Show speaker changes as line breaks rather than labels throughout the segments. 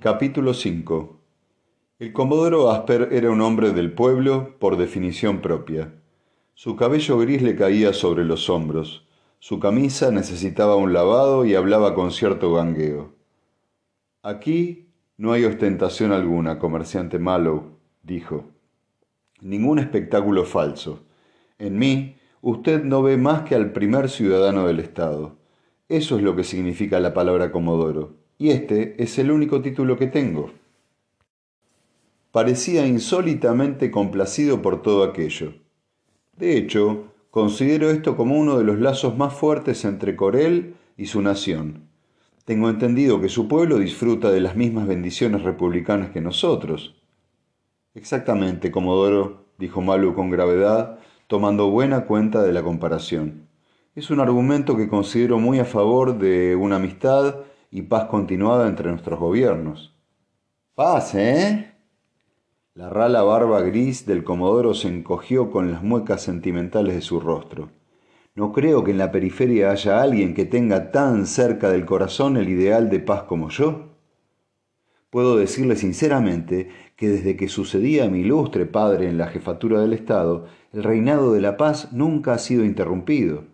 Capítulo 5 El comodoro Asper era un hombre del pueblo por definición propia. Su cabello gris le caía sobre los hombros, su camisa necesitaba un lavado y hablaba con cierto gangueo. Aquí no hay ostentación alguna, comerciante Mallow, dijo. Ningún espectáculo falso. En mí, usted no ve más que al primer ciudadano del Estado. Eso es lo que significa la palabra comodoro y este es el único título que tengo. Parecía insólitamente complacido por todo aquello. De hecho, considero esto como uno de los lazos más fuertes entre Corel y su nación. Tengo entendido que su pueblo disfruta de las mismas bendiciones republicanas que nosotros. Exactamente, Comodoro, dijo Malu con gravedad, tomando buena cuenta de la comparación. Es un argumento que considero muy a favor de una amistad y paz continuada entre nuestros gobiernos. Paz, ¿eh? La rala barba gris del comodoro se encogió con las muecas sentimentales de su rostro. No creo que en la periferia haya alguien que tenga tan cerca del corazón el ideal de paz como yo. Puedo decirle sinceramente que desde que sucedía a mi ilustre padre en la jefatura del Estado, el reinado de la paz nunca ha sido interrumpido.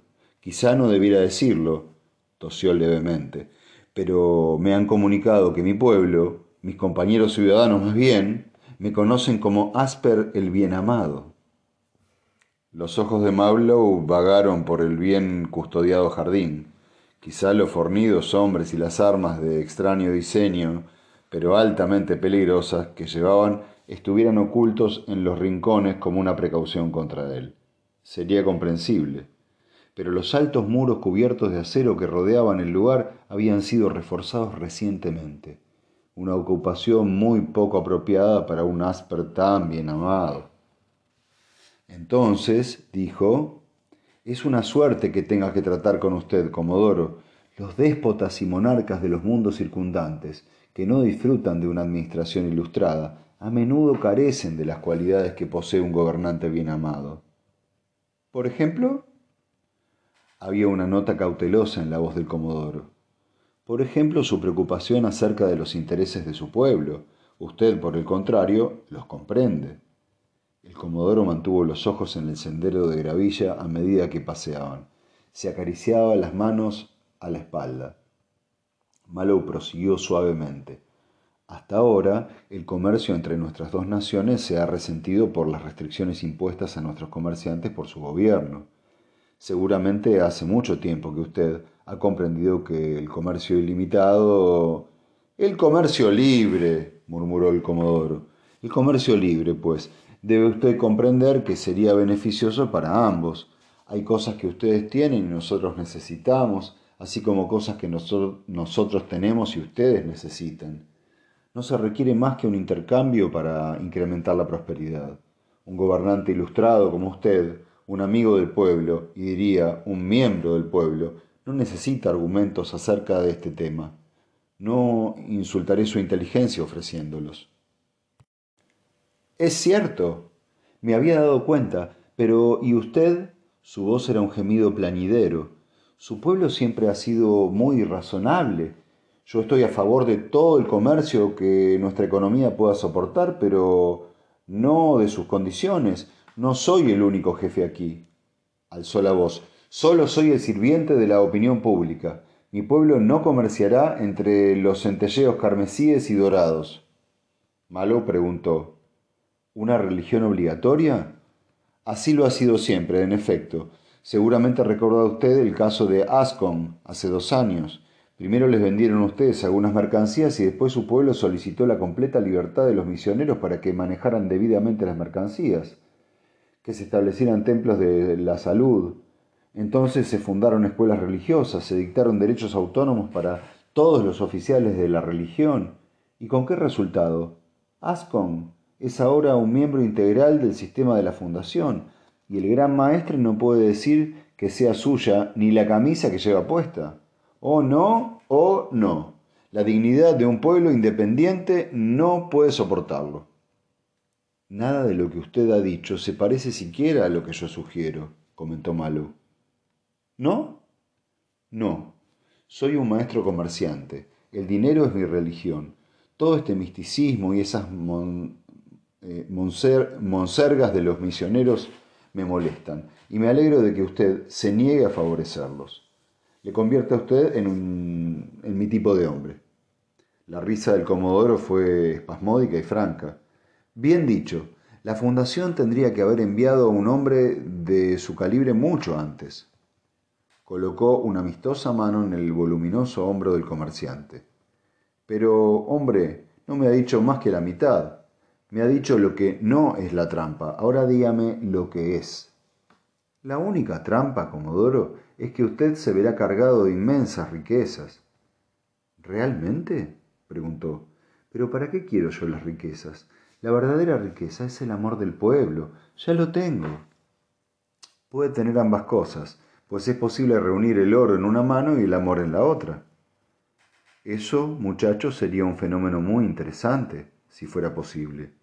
Quizá no debiera decirlo, tosió levemente, pero me han comunicado que mi pueblo, mis compañeros ciudadanos más bien, me conocen como Asper el Bien Amado. Los ojos de Mablow vagaron por el bien custodiado jardín. Quizá los fornidos hombres y las armas de extraño diseño, pero altamente peligrosas, que llevaban estuvieran ocultos en los rincones como una precaución contra él. Sería comprensible pero los altos muros cubiertos de acero que rodeaban el lugar habían sido reforzados recientemente. Una ocupación muy poco apropiada para un Asper tan bien amado. Entonces, dijo, es una suerte que tenga que tratar con usted, Comodoro. Los déspotas y monarcas de los mundos circundantes, que no disfrutan de una administración ilustrada, a menudo carecen de las cualidades que posee un gobernante bien amado. Por ejemplo, había una nota cautelosa en la voz del comodoro. Por ejemplo, su preocupación acerca de los intereses de su pueblo. Usted, por el contrario, los comprende. El comodoro mantuvo los ojos en el sendero de gravilla a medida que paseaban. Se acariciaba las manos a la espalda. Malo prosiguió suavemente. Hasta ahora, el comercio entre nuestras dos naciones se ha resentido por las restricciones impuestas a nuestros comerciantes por su gobierno. Seguramente hace mucho tiempo que usted ha comprendido que el comercio ilimitado... El comercio libre, murmuró el comodoro. El comercio libre, pues, debe usted comprender que sería beneficioso para ambos. Hay cosas que ustedes tienen y nosotros necesitamos, así como cosas que nosotros tenemos y ustedes necesitan. No se requiere más que un intercambio para incrementar la prosperidad. Un gobernante ilustrado como usted un amigo del pueblo, y diría un miembro del pueblo, no necesita argumentos acerca de este tema. No insultaré su inteligencia ofreciéndolos. Es cierto, me había dado cuenta, pero ¿y usted? Su voz era un gemido plañidero. Su pueblo siempre ha sido muy razonable. Yo estoy a favor de todo el comercio que nuestra economía pueda soportar, pero no de sus condiciones. No soy el único jefe aquí. Alzó la voz. Solo soy el sirviente de la opinión pública. Mi pueblo no comerciará entre los centelleos carmesíes y dorados. Malo preguntó. ¿Una religión obligatoria? Así lo ha sido siempre, en efecto. Seguramente recuerda usted el caso de Ascon, hace dos años. Primero les vendieron ustedes algunas mercancías y después su pueblo solicitó la completa libertad de los misioneros para que manejaran debidamente las mercancías que se establecieran templos de la salud. Entonces se fundaron escuelas religiosas, se dictaron derechos autónomos para todos los oficiales de la religión. ¿Y con qué resultado? Ascon es ahora un miembro integral del sistema de la fundación, y el gran maestre no puede decir que sea suya ni la camisa que lleva puesta. O no, o no. La dignidad de un pueblo independiente no puede soportarlo. Nada de lo que usted ha dicho se parece siquiera a lo que yo sugiero, comentó Malo. ¿No? No. Soy un maestro comerciante. El dinero es mi religión. Todo este misticismo y esas eh, monsergas de los misioneros me molestan y me alegro de que usted se niegue a favorecerlos. Le convierte a usted en, en mi tipo de hombre. La risa del Comodoro fue espasmódica y franca. Bien dicho, la fundación tendría que haber enviado a un hombre de su calibre mucho antes. Colocó una amistosa mano en el voluminoso hombro del comerciante. Pero, hombre, no me ha dicho más que la mitad. Me ha dicho lo que no es la trampa. Ahora dígame lo que es. La única trampa, Comodoro, es que usted se verá cargado de inmensas riquezas. ¿Realmente? preguntó. Pero ¿para qué quiero yo las riquezas? La verdadera riqueza es el amor del pueblo. Ya lo tengo. Puede tener ambas cosas, pues es posible reunir el oro en una mano y el amor en la otra. Eso, muchachos, sería un fenómeno muy interesante, si fuera posible.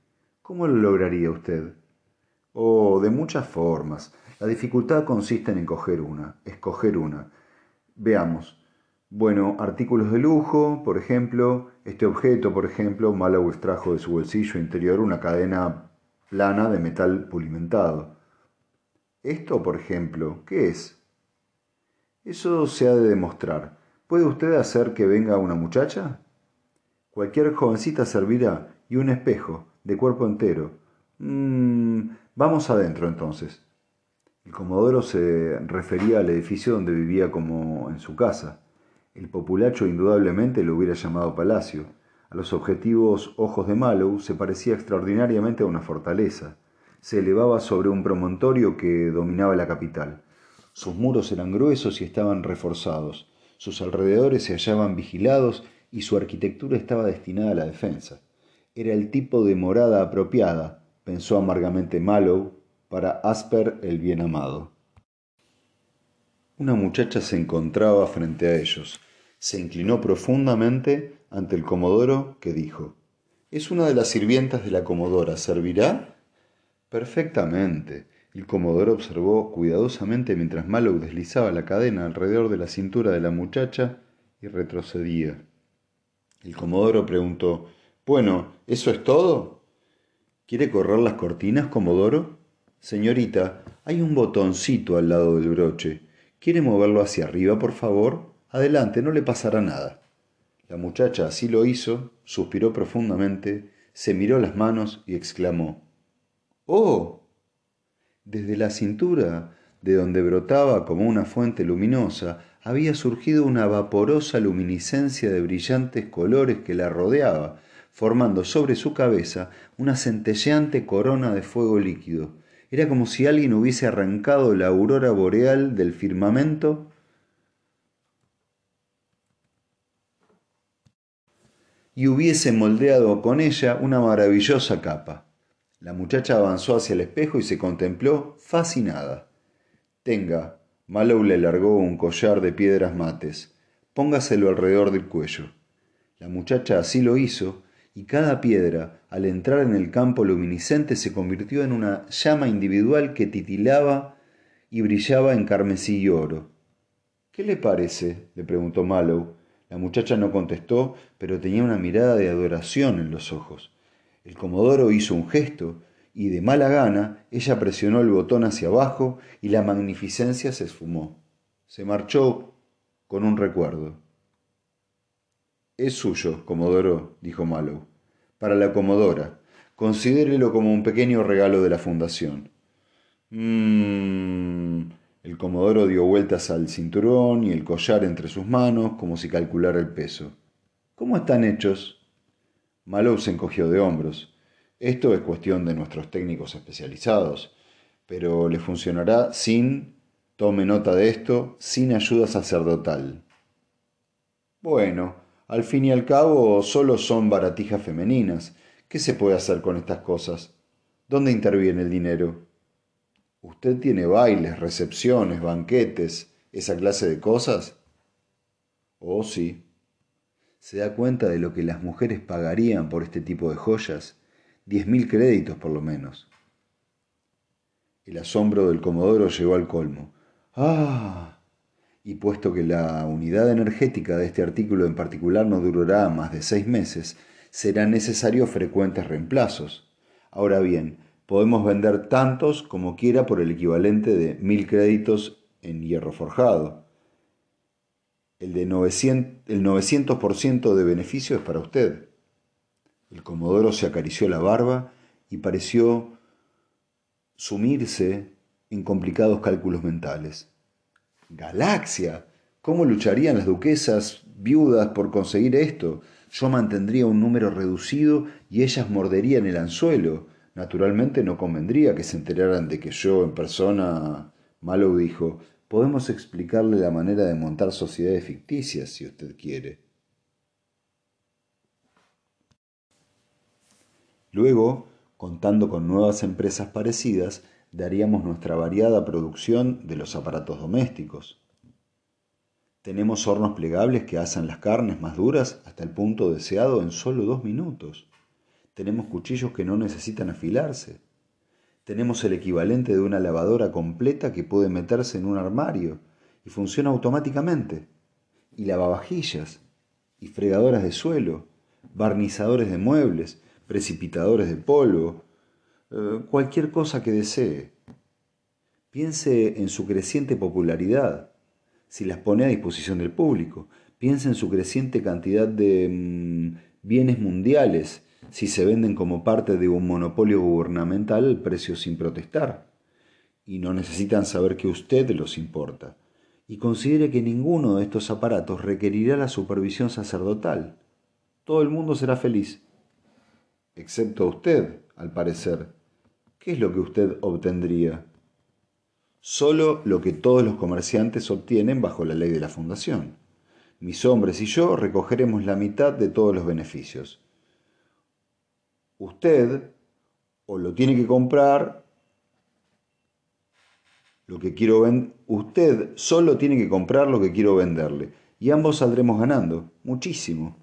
¿Cómo lo lograría usted? Oh, de muchas formas. La dificultad consiste en escoger una, escoger una. Veamos. Bueno, artículos de lujo, por ejemplo, este objeto, por ejemplo, Malawi extrajo de su bolsillo interior una cadena plana de metal pulimentado. Esto, por ejemplo, ¿qué es? Eso se ha de demostrar. ¿Puede usted hacer que venga una muchacha? Cualquier jovencita servirá y un espejo, de cuerpo entero. Mm, vamos adentro entonces. El comodoro se refería al edificio donde vivía como en su casa. El populacho indudablemente lo hubiera llamado palacio. A los objetivos ojos de Mallow se parecía extraordinariamente a una fortaleza. Se elevaba sobre un promontorio que dominaba la capital. Sus muros eran gruesos y estaban reforzados. Sus alrededores se hallaban vigilados y su arquitectura estaba destinada a la defensa. Era el tipo de morada apropiada, pensó amargamente Mallow, para Asper el bien amado. Una muchacha se encontraba frente a ellos. Se inclinó profundamente ante el comodoro, que dijo, Es una de las sirvientas de la comodora. ¿Servirá? Perfectamente. El comodoro observó cuidadosamente mientras Mallow deslizaba la cadena alrededor de la cintura de la muchacha y retrocedía. El comodoro preguntó, Bueno, ¿eso es todo? ¿Quiere correr las cortinas, comodoro? Señorita, hay un botoncito al lado del broche. ¿Quiere moverlo hacia arriba, por favor? Adelante, no le pasará nada. La muchacha así lo hizo, suspiró profundamente, se miró las manos y exclamó Oh. Desde la cintura, de donde brotaba como una fuente luminosa, había surgido una vaporosa luminiscencia de brillantes colores que la rodeaba, formando sobre su cabeza una centelleante corona de fuego líquido. Era como si alguien hubiese arrancado la aurora boreal del firmamento y hubiese moldeado con ella una maravillosa capa. La muchacha avanzó hacia el espejo y se contempló fascinada. Tenga, Mallow le largó un collar de piedras mates. Póngaselo alrededor del cuello. La muchacha así lo hizo y cada piedra, al entrar en el campo luminiscente, se convirtió en una llama individual que titilaba y brillaba en carmesí y oro. ¿Qué le parece? le preguntó Mallow. La muchacha no contestó, pero tenía una mirada de adoración en los ojos. El comodoro hizo un gesto y de mala gana ella presionó el botón hacia abajo y la magnificencia se esfumó. Se marchó con un recuerdo. Es suyo, Comodoro, dijo Mallow. Para la Comodora. Considérelo como un pequeño regalo de la Fundación. Mmm. Comodoro dio vueltas al cinturón y el collar entre sus manos, como si calculara el peso. ¿Cómo están hechos? Mallow se encogió de hombros. Esto es cuestión de nuestros técnicos especializados, pero le funcionará sin, tome nota de esto, sin ayuda sacerdotal. Bueno, al fin y al cabo, solo son baratijas femeninas. ¿Qué se puede hacer con estas cosas? ¿Dónde interviene el dinero? ¿Usted tiene bailes, recepciones, banquetes, esa clase de cosas? Oh, sí. ¿Se da cuenta de lo que las mujeres pagarían por este tipo de joyas? Diez mil créditos por lo menos. El asombro del comodoro llegó al colmo. ¡Ah! y puesto que la unidad energética de este artículo en particular no durará más de seis meses, serán necesarios frecuentes reemplazos. Ahora bien, podemos vender tantos como quiera por el equivalente de mil créditos en hierro forjado. El, de 900, el 900% de beneficio es para usted. El comodoro se acarició la barba y pareció sumirse en complicados cálculos mentales. Galaxia. ¿Cómo lucharían las duquesas viudas por conseguir esto? Yo mantendría un número reducido y ellas morderían el anzuelo. Naturalmente no convendría que se enteraran de que yo en persona... Malo dijo, podemos explicarle la manera de montar sociedades ficticias si usted quiere. Luego, contando con nuevas empresas parecidas, daríamos nuestra variada producción de los aparatos domésticos. Tenemos hornos plegables que asan las carnes más duras hasta el punto deseado en solo dos minutos. Tenemos cuchillos que no necesitan afilarse. Tenemos el equivalente de una lavadora completa que puede meterse en un armario y funciona automáticamente. Y lavavajillas, y fregadoras de suelo, barnizadores de muebles, precipitadores de polvo, eh, cualquier cosa que desee. Piense en su creciente popularidad, si las pone a disposición del público. Piense en su creciente cantidad de mm, bienes mundiales, si se venden como parte de un monopolio gubernamental al precio sin protestar. Y no necesitan saber que usted los importa. Y considere que ninguno de estos aparatos requerirá la supervisión sacerdotal. Todo el mundo será feliz. Excepto usted, al parecer, ¿qué es lo que usted obtendría? Solo lo que todos los comerciantes obtienen bajo la ley de la fundación. Mis hombres y yo recogeremos la mitad de todos los beneficios. Usted o lo tiene que comprar lo que quiero vender. Usted solo tiene que comprar lo que quiero venderle. Y ambos saldremos ganando. Muchísimo.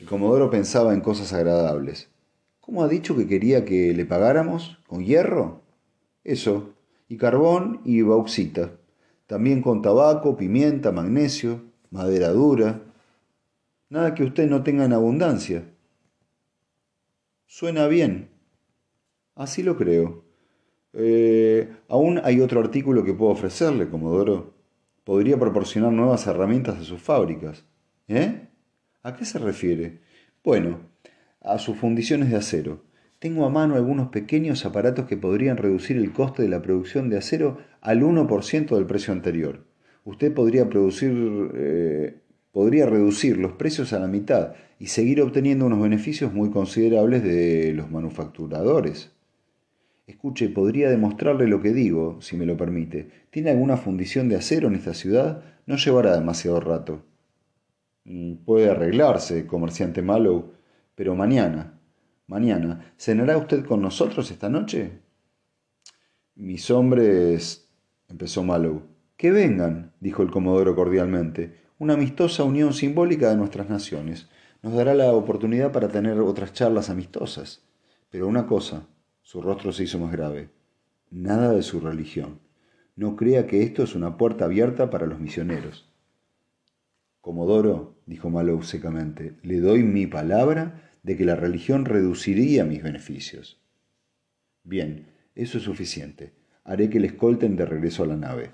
El comodoro pensaba en cosas agradables. ¿Cómo ha dicho que quería que le pagáramos? ¿Con hierro? Eso, y carbón y bauxita. También con tabaco, pimienta, magnesio, madera dura. Nada que usted no tenga en abundancia. Suena bien. Así lo creo. Eh, aún hay otro artículo que puedo ofrecerle, Comodoro. Podría proporcionar nuevas herramientas a sus fábricas. ¿Eh? ¿A qué se refiere? Bueno, a sus fundiciones de acero. Tengo a mano algunos pequeños aparatos que podrían reducir el coste de la producción de acero al 1% del precio anterior. Usted podría, producir, eh, podría reducir los precios a la mitad y seguir obteniendo unos beneficios muy considerables de los manufacturadores. Escuche, podría demostrarle lo que digo, si me lo permite. ¿Tiene alguna fundición de acero en esta ciudad? No llevará demasiado rato. Mm, puede arreglarse, comerciante Mallow pero mañana, mañana, ¿cenará usted con nosotros esta noche? Mis hombres, empezó Mallow. Que vengan, dijo el comodoro cordialmente, una amistosa unión simbólica de nuestras naciones. Nos dará la oportunidad para tener otras charlas amistosas. Pero una cosa, su rostro se hizo más grave, nada de su religión. No crea que esto es una puerta abierta para los misioneros. Comodoro, dijo Malou secamente, le doy mi palabra de que la religión reduciría mis beneficios. Bien, eso es suficiente. Haré que le escolten de regreso a la nave.